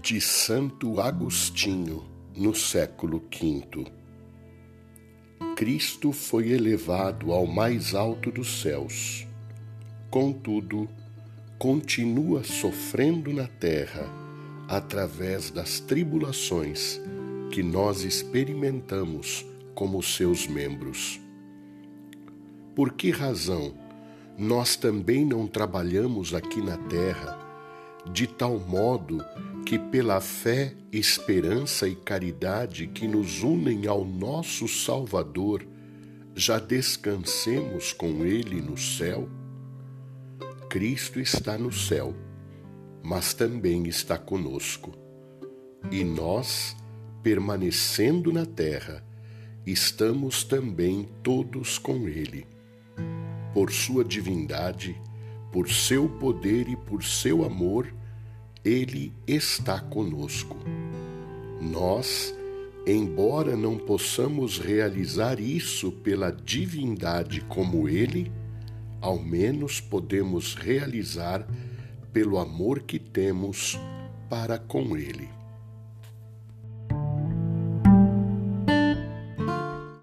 de Santo Agostinho, no século V. Cristo foi elevado ao mais alto dos céus. Contudo, continua sofrendo na terra através das tribulações que nós experimentamos como seus membros. Por que razão nós também não trabalhamos aqui na terra de tal modo que, pela fé, esperança e caridade que nos unem ao nosso Salvador, já descansemos com Ele no céu? Cristo está no céu, mas também está conosco. E nós, permanecendo na terra, estamos também todos com Ele. Por Sua divindade, por seu poder e por seu amor, Ele está conosco. Nós, embora não possamos realizar isso pela divindade como Ele, ao menos podemos realizar pelo amor que temos para com Ele.